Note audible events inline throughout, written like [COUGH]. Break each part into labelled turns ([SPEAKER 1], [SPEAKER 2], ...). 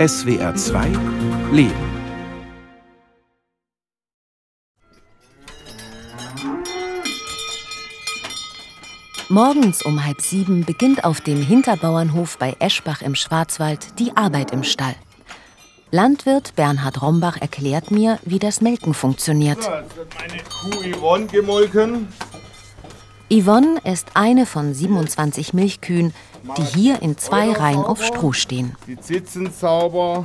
[SPEAKER 1] SWR 2 Leben.
[SPEAKER 2] Morgens um halb sieben beginnt auf dem Hinterbauernhof bei Eschbach im Schwarzwald die Arbeit im Stall. Landwirt Bernhard Rombach erklärt mir, wie das Melken funktioniert.
[SPEAKER 3] So, jetzt wird meine Kuh Yvonne gemolken.
[SPEAKER 2] Yvonne ist eine von 27 Milchkühen, die hier in zwei Reihen auf Stroh stehen.
[SPEAKER 3] Die Zitzen sauber,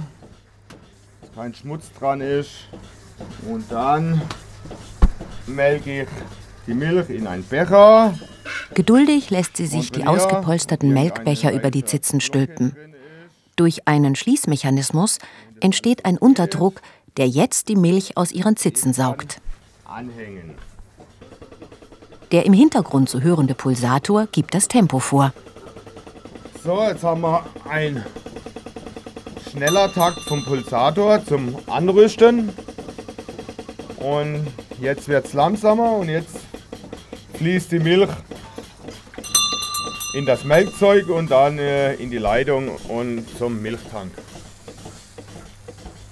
[SPEAKER 3] dass kein Schmutz dran ist. Und dann melke ich die Milch in einen Becher.
[SPEAKER 2] Geduldig lässt sie sich die ausgepolsterten Melkbecher über die Zitzen stülpen. Durch einen Schließmechanismus entsteht ein Unterdruck, der jetzt die Milch aus ihren Zitzen saugt.
[SPEAKER 3] Anhängen.
[SPEAKER 2] Der im Hintergrund zu hörende Pulsator gibt das Tempo vor.
[SPEAKER 3] So, jetzt haben wir ein schneller Takt vom Pulsator zum Anrüsten. Und jetzt wird es langsamer und jetzt fließt die Milch in das Melkzeug und dann äh, in die Leitung und zum Milchtank.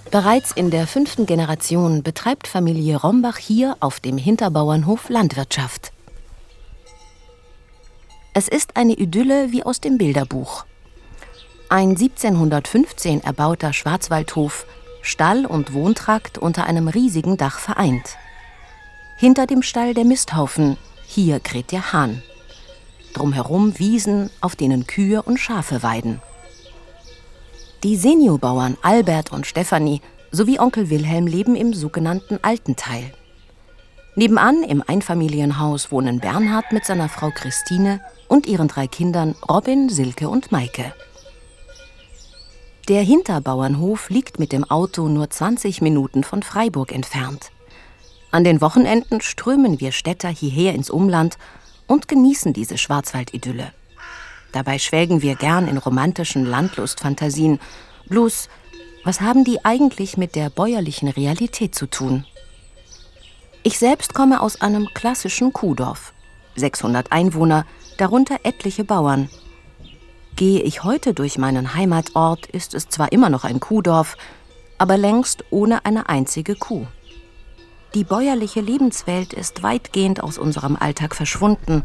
[SPEAKER 2] Bereits in der fünften Generation betreibt Familie Rombach hier auf dem Hinterbauernhof Landwirtschaft. Es ist eine Idylle wie aus dem Bilderbuch. Ein 1715 erbauter Schwarzwaldhof, Stall und Wohntrakt unter einem riesigen Dach vereint. Hinter dem Stall der Misthaufen, hier kräht der Hahn. Drumherum Wiesen, auf denen Kühe und Schafe weiden. Die Seniorbauern Albert und Stefanie sowie Onkel Wilhelm leben im sogenannten Alten Teil. Nebenan im Einfamilienhaus wohnen Bernhard mit seiner Frau Christine und ihren drei Kindern Robin, Silke und Maike. Der Hinterbauernhof liegt mit dem Auto nur 20 Minuten von Freiburg entfernt. An den Wochenenden strömen wir Städter hierher ins Umland und genießen diese Schwarzwaldidylle. Dabei schwelgen wir gern in romantischen Landlustfantasien. Bloß, was haben die eigentlich mit der bäuerlichen Realität zu tun? Ich selbst komme aus einem klassischen Kuhdorf. 600 Einwohner, darunter etliche Bauern. Gehe ich heute durch meinen Heimatort, ist es zwar immer noch ein Kuhdorf, aber längst ohne eine einzige Kuh. Die bäuerliche Lebenswelt ist weitgehend aus unserem Alltag verschwunden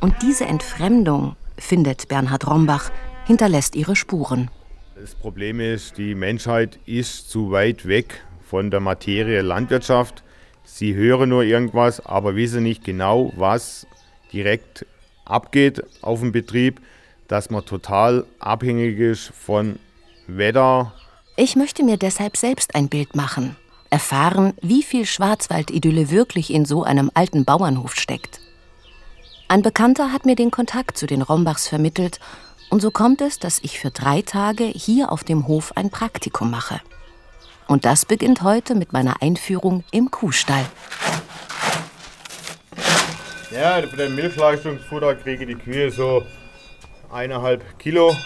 [SPEAKER 2] und diese Entfremdung, findet Bernhard Rombach, hinterlässt ihre Spuren.
[SPEAKER 3] Das Problem ist, die Menschheit ist zu weit weg von der Materie Landwirtschaft. Sie hören nur irgendwas, aber wissen nicht genau, was direkt abgeht auf dem Betrieb, dass man total abhängig ist von Wetter.
[SPEAKER 2] Ich möchte mir deshalb selbst ein Bild machen, erfahren, wie viel Schwarzwaldidylle wirklich in so einem alten Bauernhof steckt. Ein Bekannter hat mir den Kontakt zu den Rombachs vermittelt und so kommt es, dass ich für drei Tage hier auf dem Hof ein Praktikum mache. Und das beginnt heute mit meiner Einführung im Kuhstall.
[SPEAKER 3] Ja, für den Milchleistungsfutter kriege die Kühe so eineinhalb Kilo,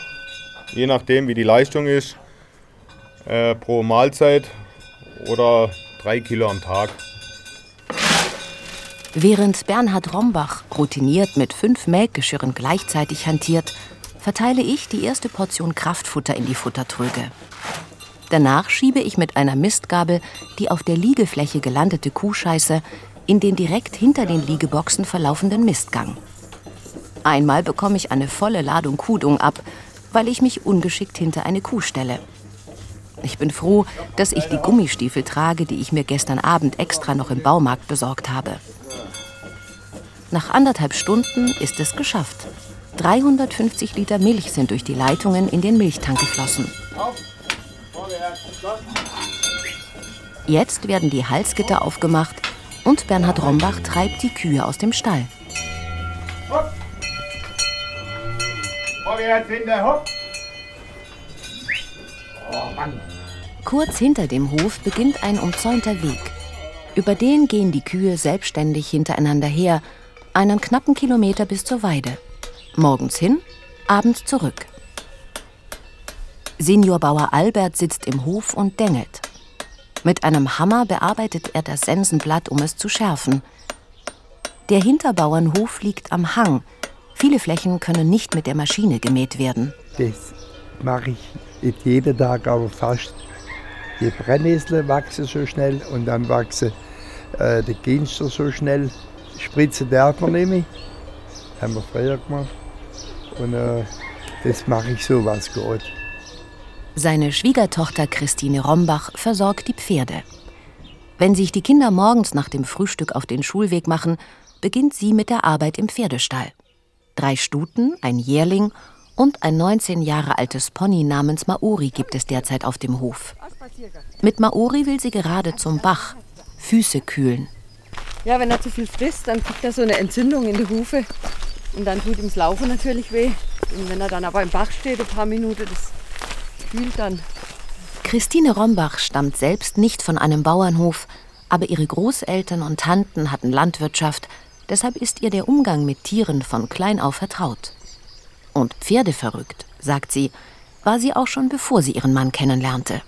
[SPEAKER 3] je nachdem wie die Leistung ist, äh, pro Mahlzeit oder drei Kilo am Tag.
[SPEAKER 2] Während Bernhard Rombach routiniert mit fünf Melkgeschirren gleichzeitig hantiert, verteile ich die erste Portion Kraftfutter in die Futtertröge. Danach schiebe ich mit einer Mistgabel die auf der Liegefläche gelandete Kuhscheiße in den direkt hinter den Liegeboxen verlaufenden Mistgang. Einmal bekomme ich eine volle Ladung Kuhdung ab, weil ich mich ungeschickt hinter eine Kuh stelle. Ich bin froh, dass ich die Gummistiefel trage, die ich mir gestern Abend extra noch im Baumarkt besorgt habe. Nach anderthalb Stunden ist es geschafft. 350 Liter Milch sind durch die Leitungen in den Milchtank geflossen. Jetzt werden die Halsgitter aufgemacht und Bernhard Rombach treibt die Kühe aus dem Stall. Kurz hinter dem Hof beginnt ein umzäunter Weg. Über den gehen die Kühe selbstständig hintereinander her, einen knappen Kilometer bis zur Weide. Morgens hin, abends zurück. Seniorbauer Albert sitzt im Hof und dengelt. Mit einem Hammer bearbeitet er das Sensenblatt, um es zu schärfen. Der Hinterbauernhof liegt am Hang. Viele Flächen können nicht mit der Maschine gemäht werden.
[SPEAKER 4] Das mache ich jeden Tag, aber fast. Die Brennnessel wachsen so schnell und dann wachsen äh, die Ginster so schnell. Spritzen darf man mehr. Haben wir früher gemacht. Und äh, das mache ich so, was geht.
[SPEAKER 2] Seine Schwiegertochter Christine Rombach versorgt die Pferde. Wenn sich die Kinder morgens nach dem Frühstück auf den Schulweg machen, beginnt sie mit der Arbeit im Pferdestall. Drei Stuten, ein Jährling und ein 19 Jahre altes Pony namens Maori gibt es derzeit auf dem Hof. Mit Maori will sie gerade zum Bach, Füße kühlen.
[SPEAKER 5] Ja, wenn er zu viel frisst, dann kriegt er so eine Entzündung in die Hufe. Und dann tut ihm das Laufen natürlich weh. Und wenn er dann aber im Bach steht, ein paar Minuten, das kühlt dann.
[SPEAKER 2] Christine Rombach stammt selbst nicht von einem Bauernhof, aber ihre Großeltern und Tanten hatten Landwirtschaft, deshalb ist ihr der Umgang mit Tieren von klein auf vertraut. Und pferdeverrückt, sagt sie, war sie auch schon bevor sie ihren Mann kennenlernte.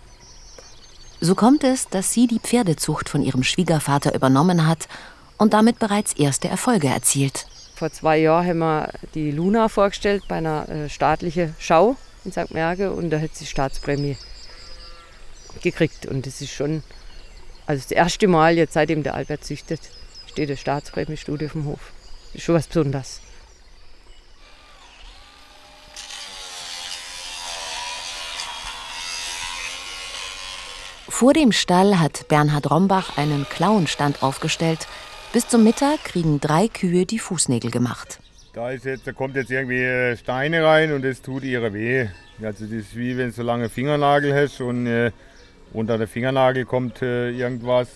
[SPEAKER 2] So kommt es, dass sie die Pferdezucht von ihrem Schwiegervater übernommen hat und damit bereits erste Erfolge erzielt.
[SPEAKER 5] Vor zwei Jahren haben wir die Luna vorgestellt bei einer äh, staatlichen Schau in St. Merge und da hat sie Staatsprämie gekriegt. Und das ist schon also das erste Mal, jetzt seitdem der Albert züchtet, steht eine Staatsprämiestudie auf dem Hof. Das ist schon was Besonderes.
[SPEAKER 2] Vor dem Stall hat Bernhard Rombach einen Klauenstand aufgestellt, bis zum Mittag kriegen drei Kühe die Fußnägel gemacht.
[SPEAKER 3] Da, ist jetzt, da kommt jetzt irgendwie äh, Steine rein und es tut ihre weh. Also das ist wie wenn du so lange Fingernagel hast und äh, unter der Fingernagel kommt äh, irgendwas.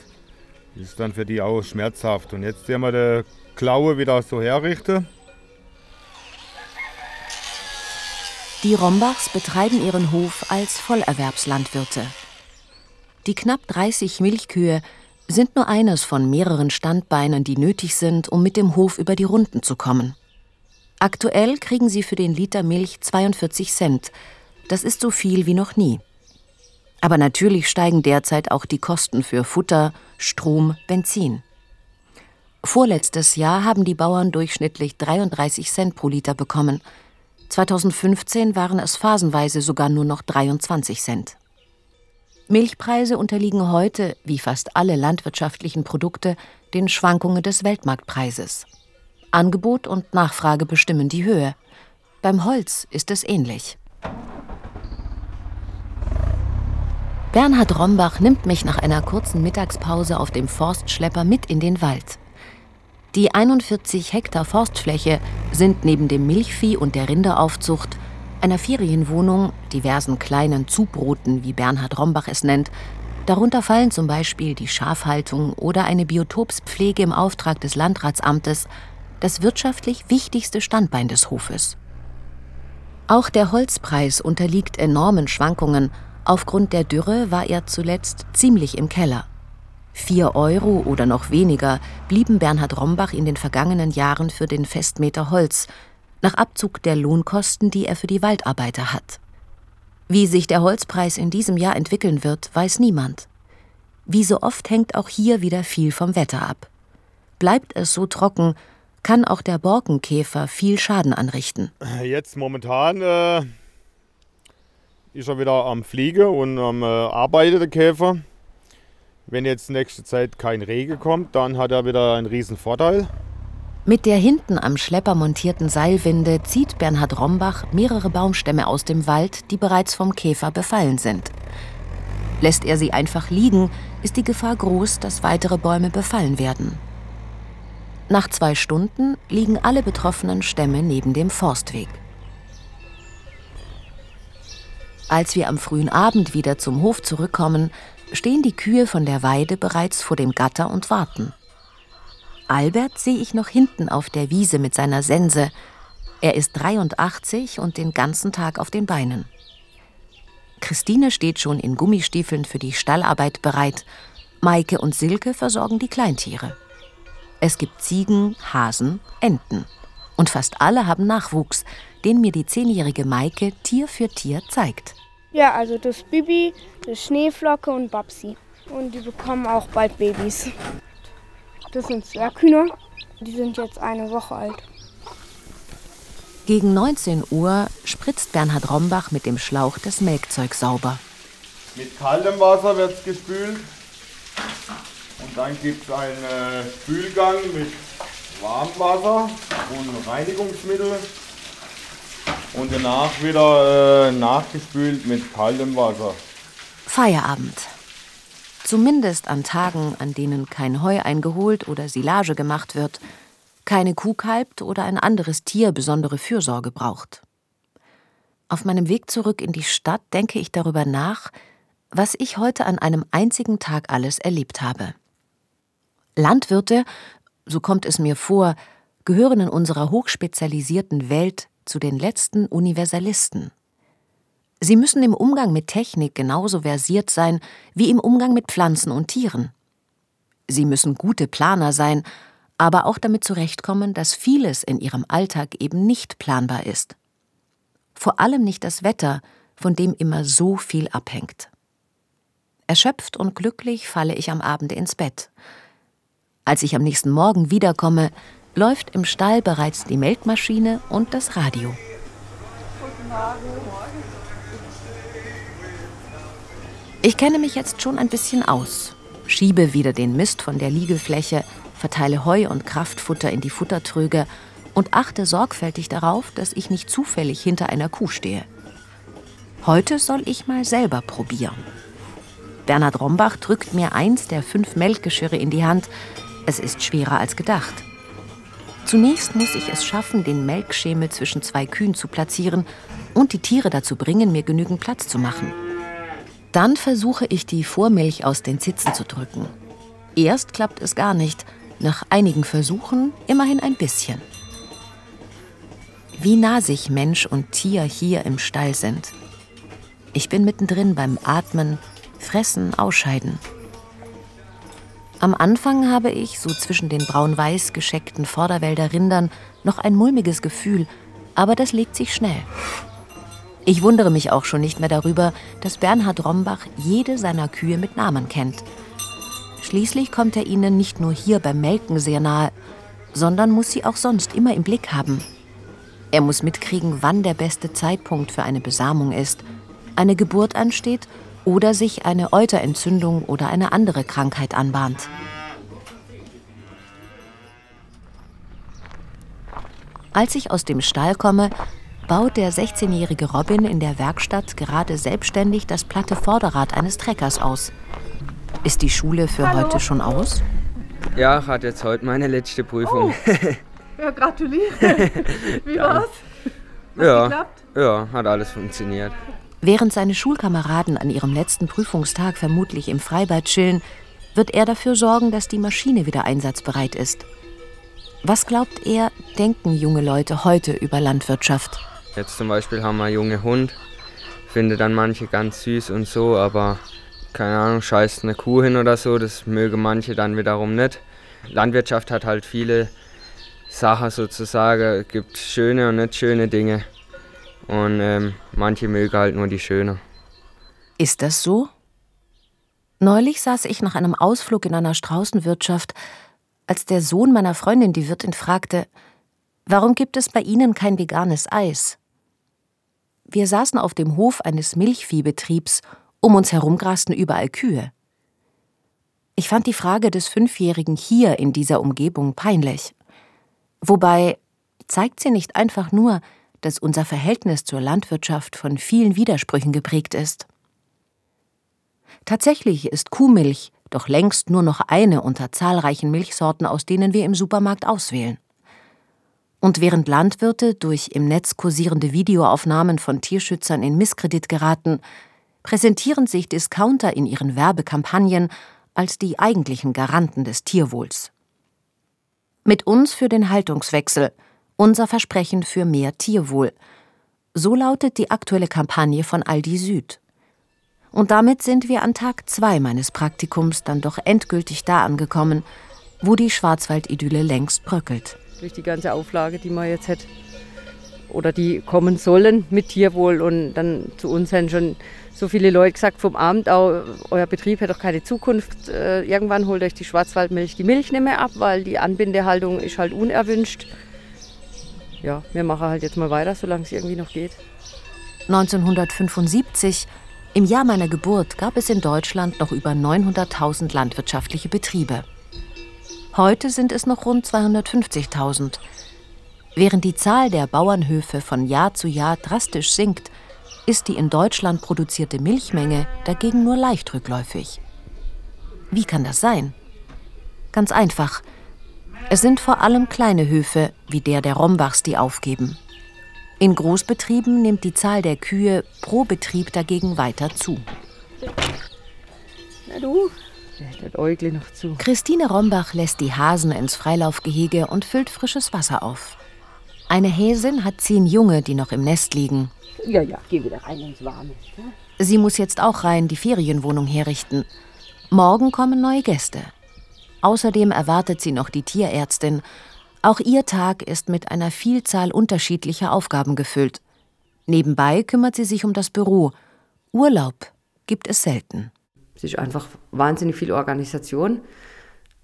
[SPEAKER 3] Das ist dann für die auch schmerzhaft. Und jetzt sehen wir die Klaue wieder so herrichten.
[SPEAKER 2] Die Rombachs betreiben ihren Hof als Vollerwerbslandwirte. Die knapp 30 Milchkühe sind nur eines von mehreren Standbeinen, die nötig sind, um mit dem Hof über die Runden zu kommen. Aktuell kriegen sie für den Liter Milch 42 Cent. Das ist so viel wie noch nie. Aber natürlich steigen derzeit auch die Kosten für Futter, Strom, Benzin. Vorletztes Jahr haben die Bauern durchschnittlich 33 Cent pro Liter bekommen. 2015 waren es phasenweise sogar nur noch 23 Cent. Milchpreise unterliegen heute, wie fast alle landwirtschaftlichen Produkte, den Schwankungen des Weltmarktpreises. Angebot und Nachfrage bestimmen die Höhe. Beim Holz ist es ähnlich. Bernhard Rombach nimmt mich nach einer kurzen Mittagspause auf dem Forstschlepper mit in den Wald. Die 41 Hektar Forstfläche sind neben dem Milchvieh und der Rinderaufzucht einer Ferienwohnung, diversen kleinen Zubroten, wie Bernhard Rombach es nennt, darunter fallen zum Beispiel die Schafhaltung oder eine Biotopspflege im Auftrag des Landratsamtes, das wirtschaftlich wichtigste Standbein des Hofes. Auch der Holzpreis unterliegt enormen Schwankungen. Aufgrund der Dürre war er zuletzt ziemlich im Keller. Vier Euro oder noch weniger blieben Bernhard Rombach in den vergangenen Jahren für den Festmeter Holz, nach Abzug der Lohnkosten, die er für die Waldarbeiter hat. Wie sich der Holzpreis in diesem Jahr entwickeln wird, weiß niemand. Wie so oft hängt auch hier wieder viel vom Wetter ab. Bleibt es so trocken, kann auch der Borkenkäfer viel Schaden anrichten.
[SPEAKER 3] Jetzt momentan äh, ist er wieder am Fliegen und am äh, Arbeiten, der Käfer. Wenn jetzt nächste Zeit kein Regen kommt, dann hat er wieder einen riesen Vorteil.
[SPEAKER 2] Mit der hinten am Schlepper montierten Seilwinde zieht Bernhard Rombach mehrere Baumstämme aus dem Wald, die bereits vom Käfer befallen sind. Lässt er sie einfach liegen, ist die Gefahr groß, dass weitere Bäume befallen werden. Nach zwei Stunden liegen alle betroffenen Stämme neben dem Forstweg. Als wir am frühen Abend wieder zum Hof zurückkommen, stehen die Kühe von der Weide bereits vor dem Gatter und warten. Albert sehe ich noch hinten auf der Wiese mit seiner Sense. Er ist 83 und den ganzen Tag auf den Beinen. Christine steht schon in Gummistiefeln für die Stallarbeit bereit. Maike und Silke versorgen die Kleintiere. Es gibt Ziegen, Hasen, Enten. Und fast alle haben Nachwuchs, den mir die zehnjährige Maike Tier für Tier zeigt.
[SPEAKER 6] Ja, also das Bibi, das Schneeflocke und Babsi. Und die bekommen auch bald Babys. Das sind Zwerghühner. Die sind jetzt eine Woche alt.
[SPEAKER 2] Gegen 19 Uhr spritzt Bernhard Rombach mit dem Schlauch das Melkzeug sauber.
[SPEAKER 3] Mit kaltem Wasser wird es gespült. Dann gibt es einen äh, Spülgang mit warmem Wasser und Reinigungsmittel. Und danach wieder äh, nachgespült mit kaltem Wasser.
[SPEAKER 2] Feierabend. Zumindest an Tagen, an denen kein Heu eingeholt oder Silage gemacht wird, keine Kuh kalbt oder ein anderes Tier besondere Fürsorge braucht. Auf meinem Weg zurück in die Stadt denke ich darüber nach, was ich heute an einem einzigen Tag alles erlebt habe. Landwirte, so kommt es mir vor, gehören in unserer hochspezialisierten Welt zu den letzten Universalisten. Sie müssen im Umgang mit Technik genauso versiert sein wie im Umgang mit Pflanzen und Tieren. Sie müssen gute Planer sein, aber auch damit zurechtkommen, dass vieles in ihrem Alltag eben nicht planbar ist. Vor allem nicht das Wetter, von dem immer so viel abhängt. Erschöpft und glücklich falle ich am Abend ins Bett. Als ich am nächsten Morgen wiederkomme, läuft im Stall bereits die Melkmaschine und das Radio. Ich kenne mich jetzt schon ein bisschen aus, schiebe wieder den Mist von der Liegefläche, verteile Heu und Kraftfutter in die Futtertröge und achte sorgfältig darauf, dass ich nicht zufällig hinter einer Kuh stehe. Heute soll ich mal selber probieren. Bernhard Rombach drückt mir eins der fünf Melkgeschirre in die Hand. Es ist schwerer als gedacht. Zunächst muss ich es schaffen, den Melkschemel zwischen zwei Kühen zu platzieren und die Tiere dazu bringen, mir genügend Platz zu machen. Dann versuche ich, die Vormilch aus den Zitzen zu drücken. Erst klappt es gar nicht, nach einigen Versuchen immerhin ein bisschen. Wie nah sich Mensch und Tier hier im Stall sind. Ich bin mittendrin beim Atmen, Fressen, Ausscheiden. Am Anfang habe ich, so zwischen den braun-weiß gescheckten Vorderwälder Rindern, noch ein mulmiges Gefühl, aber das legt sich schnell. Ich wundere mich auch schon nicht mehr darüber, dass Bernhard Rombach jede seiner Kühe mit Namen kennt. Schließlich kommt er ihnen nicht nur hier beim Melken sehr nahe, sondern muss sie auch sonst immer im Blick haben. Er muss mitkriegen, wann der beste Zeitpunkt für eine Besamung ist, eine Geburt ansteht oder sich eine Euterentzündung oder eine andere Krankheit anbahnt. Als ich aus dem Stall komme, baut der 16-jährige Robin in der Werkstatt gerade selbstständig das platte Vorderrad eines Treckers aus. Ist die Schule für Hallo. heute schon aus?
[SPEAKER 7] Ja, ich hatte jetzt heute meine letzte Prüfung.
[SPEAKER 8] Oh. Ja, gratuliere. [LAUGHS] Wie war's?
[SPEAKER 7] Hat ja, geklappt? ja, hat alles funktioniert.
[SPEAKER 2] Während seine Schulkameraden an ihrem letzten Prüfungstag vermutlich im Freibad chillen, wird er dafür sorgen, dass die Maschine wieder einsatzbereit ist. Was glaubt er, denken junge Leute heute über Landwirtschaft?
[SPEAKER 7] Jetzt zum Beispiel haben wir jungen Hund, finde dann manche ganz süß und so, aber keine Ahnung, scheißt eine Kuh hin oder so, das mögen manche dann wiederum nicht. Landwirtschaft hat halt viele Sachen sozusagen, gibt schöne und nicht schöne Dinge. Und ähm, manche mögen halt nur die schöne.
[SPEAKER 2] Ist das so? Neulich saß ich nach einem Ausflug in einer Straußenwirtschaft, als der Sohn meiner Freundin die Wirtin fragte, warum gibt es bei Ihnen kein veganes Eis? Wir saßen auf dem Hof eines Milchviehbetriebs, um uns herum grasten überall Kühe. Ich fand die Frage des Fünfjährigen hier in dieser Umgebung peinlich. Wobei zeigt sie nicht einfach nur, dass unser Verhältnis zur Landwirtschaft von vielen Widersprüchen geprägt ist. Tatsächlich ist Kuhmilch doch längst nur noch eine unter zahlreichen Milchsorten, aus denen wir im Supermarkt auswählen. Und während Landwirte durch im Netz kursierende Videoaufnahmen von Tierschützern in Misskredit geraten, präsentieren sich Discounter in ihren Werbekampagnen als die eigentlichen Garanten des Tierwohls. Mit uns für den Haltungswechsel, unser Versprechen für mehr Tierwohl. So lautet die aktuelle Kampagne von Aldi Süd. Und damit sind wir an Tag zwei meines Praktikums dann doch endgültig da angekommen, wo die Schwarzwaldidylle längst bröckelt
[SPEAKER 5] durch die ganze Auflage, die man jetzt hat oder die kommen sollen mit Tierwohl. Und dann zu uns haben schon so viele Leute gesagt vom Abend auch, euer Betrieb hat doch keine Zukunft. Äh, irgendwann holt euch die Schwarzwaldmilch die Milch nicht mehr ab, weil die Anbindehaltung ist halt unerwünscht. Ja, wir machen halt jetzt mal weiter, solange es irgendwie noch geht.
[SPEAKER 2] 1975, im Jahr meiner Geburt, gab es in Deutschland noch über 900.000 landwirtschaftliche Betriebe. Heute sind es noch rund 250.000. Während die Zahl der Bauernhöfe von Jahr zu Jahr drastisch sinkt, ist die in Deutschland produzierte Milchmenge dagegen nur leicht rückläufig. Wie kann das sein? Ganz einfach. Es sind vor allem kleine Höfe, wie der der Rombachs, die aufgeben. In Großbetrieben nimmt die Zahl der Kühe pro Betrieb dagegen weiter zu.
[SPEAKER 5] Na du, das Äugle noch zu.
[SPEAKER 2] Christine Rombach lässt die Hasen ins Freilaufgehege und füllt frisches Wasser auf. Eine Häsin hat zehn Junge, die noch im Nest liegen.
[SPEAKER 5] Ja, ja, geh wieder rein ins Warme.
[SPEAKER 2] Sie muss jetzt auch rein die Ferienwohnung herrichten. Morgen kommen neue Gäste. Außerdem erwartet sie noch die Tierärztin. Auch ihr Tag ist mit einer Vielzahl unterschiedlicher Aufgaben gefüllt. Nebenbei kümmert sie sich um das Büro. Urlaub gibt es selten.
[SPEAKER 5] Es ist einfach wahnsinnig viel Organisation,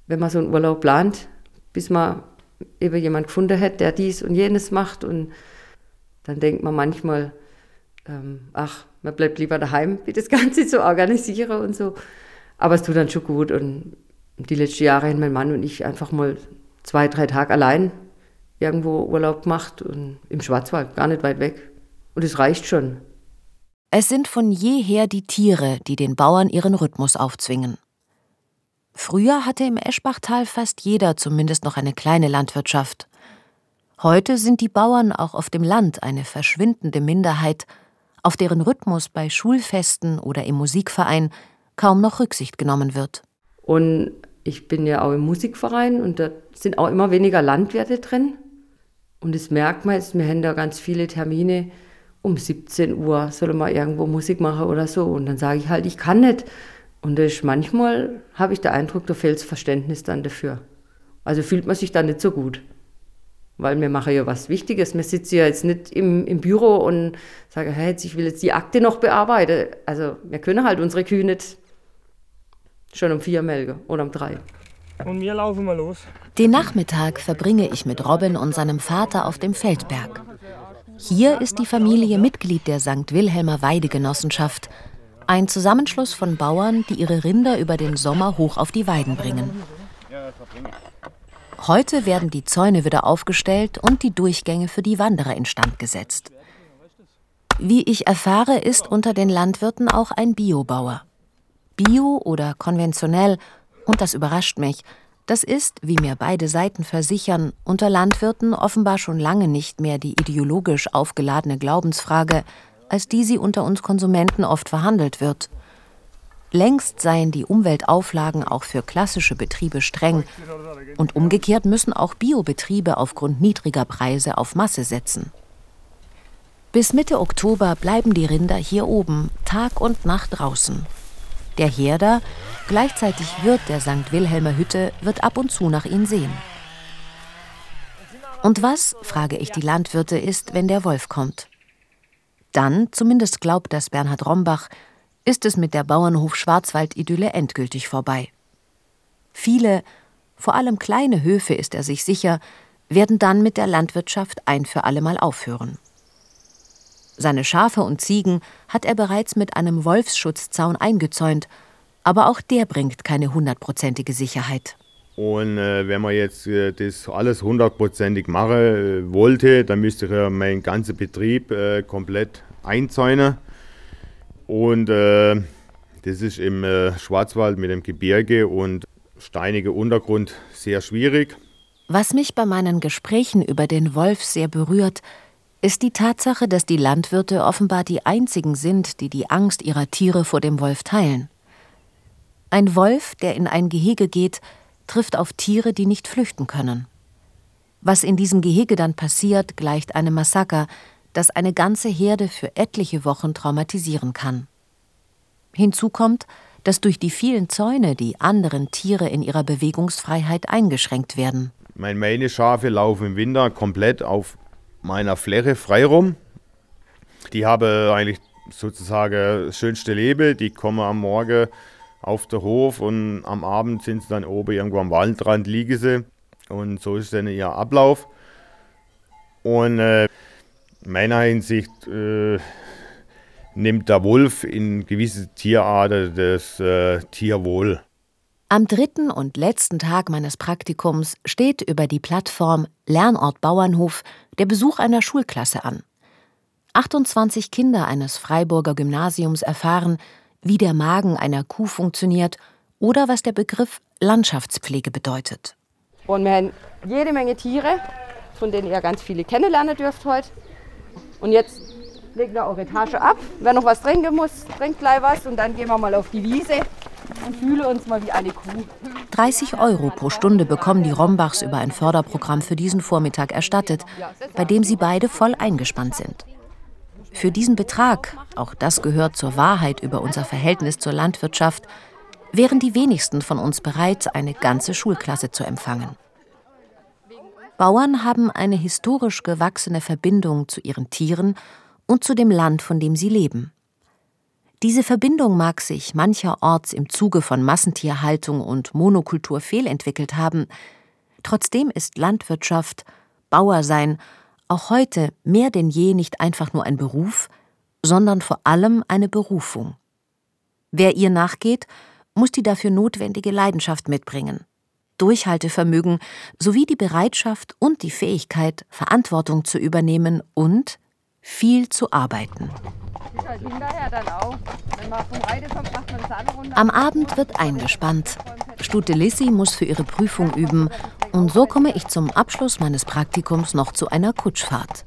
[SPEAKER 5] wenn man so einen Urlaub plant, bis man eben jemand gefunden hat, der dies und jenes macht. Und dann denkt man manchmal, ähm, ach, man bleibt lieber daheim, wie das [LAUGHS] Ganze zu organisieren und so. Aber es tut dann schon gut. Und die letzten Jahre haben mein Mann und ich einfach mal zwei, drei Tage allein irgendwo Urlaub gemacht und im Schwarzwald, gar nicht weit weg. Und es reicht schon.
[SPEAKER 2] Es sind von jeher die Tiere, die den Bauern ihren Rhythmus aufzwingen. Früher hatte im Eschbachtal fast jeder zumindest noch eine kleine Landwirtschaft. Heute sind die Bauern auch auf dem Land eine verschwindende Minderheit, auf deren Rhythmus bei Schulfesten oder im Musikverein kaum noch Rücksicht genommen wird.
[SPEAKER 5] Und ich bin ja auch im Musikverein und da sind auch immer weniger Landwirte drin. Und das merkt man jetzt, wir haben da ganz viele Termine. Um 17 Uhr soll man irgendwo Musik machen oder so. Und dann sage ich halt, ich kann nicht. Und das ist manchmal habe ich den Eindruck, da fehlt das Verständnis dann dafür. Also fühlt man sich dann nicht so gut. Weil wir machen ja was Wichtiges. Wir sitzen ja jetzt nicht im, im Büro und sagen, hey, ich will jetzt die Akte noch bearbeiten. Also wir können halt unsere Kühe nicht schon um vier melken oder um drei.
[SPEAKER 9] Und wir laufen mal los.
[SPEAKER 2] Den Nachmittag verbringe ich mit Robin und seinem Vater auf dem Feldberg. Hier ist die Familie Mitglied der St. Wilhelmer Weidegenossenschaft, ein Zusammenschluss von Bauern, die ihre Rinder über den Sommer hoch auf die Weiden bringen. Heute werden die Zäune wieder aufgestellt und die Durchgänge für die Wanderer instand gesetzt. Wie ich erfahre, ist unter den Landwirten auch ein Biobauer. Bio oder konventionell, und das überrascht mich, das ist, wie mir beide Seiten versichern, unter Landwirten offenbar schon lange nicht mehr die ideologisch aufgeladene Glaubensfrage, als die sie unter uns Konsumenten oft verhandelt wird. Längst seien die Umweltauflagen auch für klassische Betriebe streng und umgekehrt müssen auch Biobetriebe aufgrund niedriger Preise auf Masse setzen. Bis Mitte Oktober bleiben die Rinder hier oben, Tag und Nacht draußen. Der Herder, gleichzeitig Wirt der St. Wilhelmer Hütte, wird ab und zu nach ihnen sehen. Und was, frage ich die Landwirte, ist, wenn der Wolf kommt? Dann, zumindest glaubt das Bernhard Rombach, ist es mit der Bauernhof Schwarzwald-Idylle endgültig vorbei. Viele, vor allem kleine Höfe, ist er sich sicher, werden dann mit der Landwirtschaft ein für allemal aufhören. Seine Schafe und Ziegen hat er bereits mit einem Wolfsschutzzaun eingezäunt, aber auch der bringt keine hundertprozentige Sicherheit.
[SPEAKER 3] Und äh, wenn man jetzt äh, das alles hundertprozentig machen äh, wollte, dann müsste ich meinen ganzen Betrieb äh, komplett einzäunen. Und äh, das ist im äh, Schwarzwald mit dem Gebirge und steiniger Untergrund sehr schwierig.
[SPEAKER 2] Was mich bei meinen Gesprächen über den Wolf sehr berührt, ist die Tatsache, dass die Landwirte offenbar die einzigen sind, die die Angst ihrer Tiere vor dem Wolf teilen. Ein Wolf, der in ein Gehege geht, trifft auf Tiere, die nicht flüchten können. Was in diesem Gehege dann passiert, gleicht einem Massaker, das eine ganze Herde für etliche Wochen traumatisieren kann. Hinzu kommt, dass durch die vielen Zäune die anderen Tiere in ihrer Bewegungsfreiheit eingeschränkt werden.
[SPEAKER 3] Meine Schafe laufen im Winter komplett auf meiner Fläche frei rum. Die haben eigentlich sozusagen das schönste Leben. Die kommen am Morgen auf den Hof und am Abend sind sie dann oben irgendwo am Waldrand liegen sie. Und so ist dann ihr Ablauf. Und äh, in meiner Hinsicht äh, nimmt der Wolf in gewisse Tierarten das äh, Tierwohl.
[SPEAKER 2] Am dritten und letzten Tag meines Praktikums steht über die Plattform Lernort Bauernhof der Besuch einer Schulklasse an. 28 Kinder eines Freiburger Gymnasiums erfahren, wie der Magen einer Kuh funktioniert oder was der Begriff Landschaftspflege bedeutet.
[SPEAKER 5] Und wir haben jede Menge Tiere, von denen ihr ganz viele kennenlernen dürft heute. Und jetzt legt ihr eure Tasche ab. Wer noch was trinken muss, trinkt gleich was und dann gehen wir mal auf die Wiese und fühlen uns mal wie eine Kuh.
[SPEAKER 2] 30 Euro pro Stunde bekommen die Rombachs über ein Förderprogramm für diesen Vormittag erstattet, bei dem sie beide voll eingespannt sind. Für diesen Betrag, auch das gehört zur Wahrheit über unser Verhältnis zur Landwirtschaft, wären die wenigsten von uns bereit, eine ganze Schulklasse zu empfangen. Bauern haben eine historisch gewachsene Verbindung zu ihren Tieren und zu dem Land, von dem sie leben. Diese Verbindung mag sich mancherorts im Zuge von Massentierhaltung und Monokultur fehlentwickelt haben, trotzdem ist Landwirtschaft, Bauersein auch heute mehr denn je nicht einfach nur ein Beruf, sondern vor allem eine Berufung. Wer ihr nachgeht, muss die dafür notwendige Leidenschaft mitbringen, Durchhaltevermögen sowie die Bereitschaft und die Fähigkeit, Verantwortung zu übernehmen und viel zu arbeiten. Am Abend wird eingespannt. Stute Lissi muss für ihre Prüfung üben und so komme ich zum Abschluss meines Praktikums noch zu einer Kutschfahrt.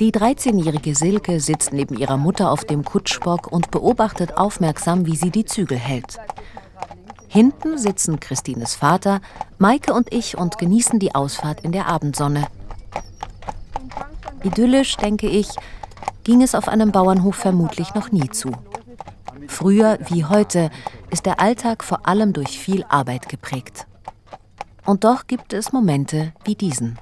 [SPEAKER 2] Die 13-jährige Silke sitzt neben ihrer Mutter auf dem Kutschbock und beobachtet aufmerksam, wie sie die Zügel hält. Hinten sitzen Christines Vater, Maike und ich und genießen die Ausfahrt in der Abendsonne. Idyllisch, denke ich, ging es auf einem Bauernhof vermutlich noch nie zu. Früher wie heute ist der Alltag vor allem durch viel Arbeit geprägt. Und doch gibt es Momente wie diesen.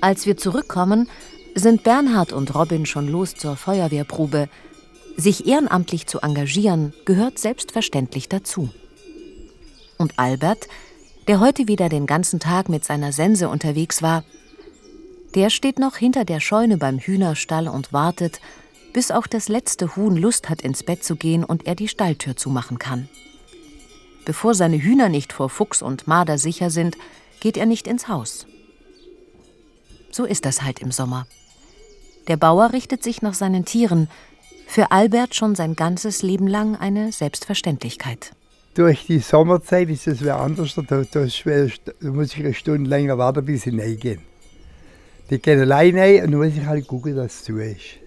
[SPEAKER 2] Als wir zurückkommen, sind Bernhard und Robin schon los zur Feuerwehrprobe. Sich ehrenamtlich zu engagieren, gehört selbstverständlich dazu. Und Albert, der heute wieder den ganzen Tag mit seiner Sense unterwegs war, der steht noch hinter der Scheune beim Hühnerstall und wartet, bis auch das letzte Huhn Lust hat, ins Bett zu gehen und er die Stalltür zumachen kann. Bevor seine Hühner nicht vor Fuchs und Marder sicher sind, geht er nicht ins Haus. So ist das halt im Sommer. Der Bauer richtet sich nach seinen Tieren, für Albert schon sein ganzes Leben lang eine Selbstverständlichkeit.
[SPEAKER 4] Durch die Sommerzeit ist es wer anders. Da, da, da muss ich eine Stunde länger warten, bis sie reingehen. Die gehen alleine rein und dann muss ich halt gucken, dass es zu ist.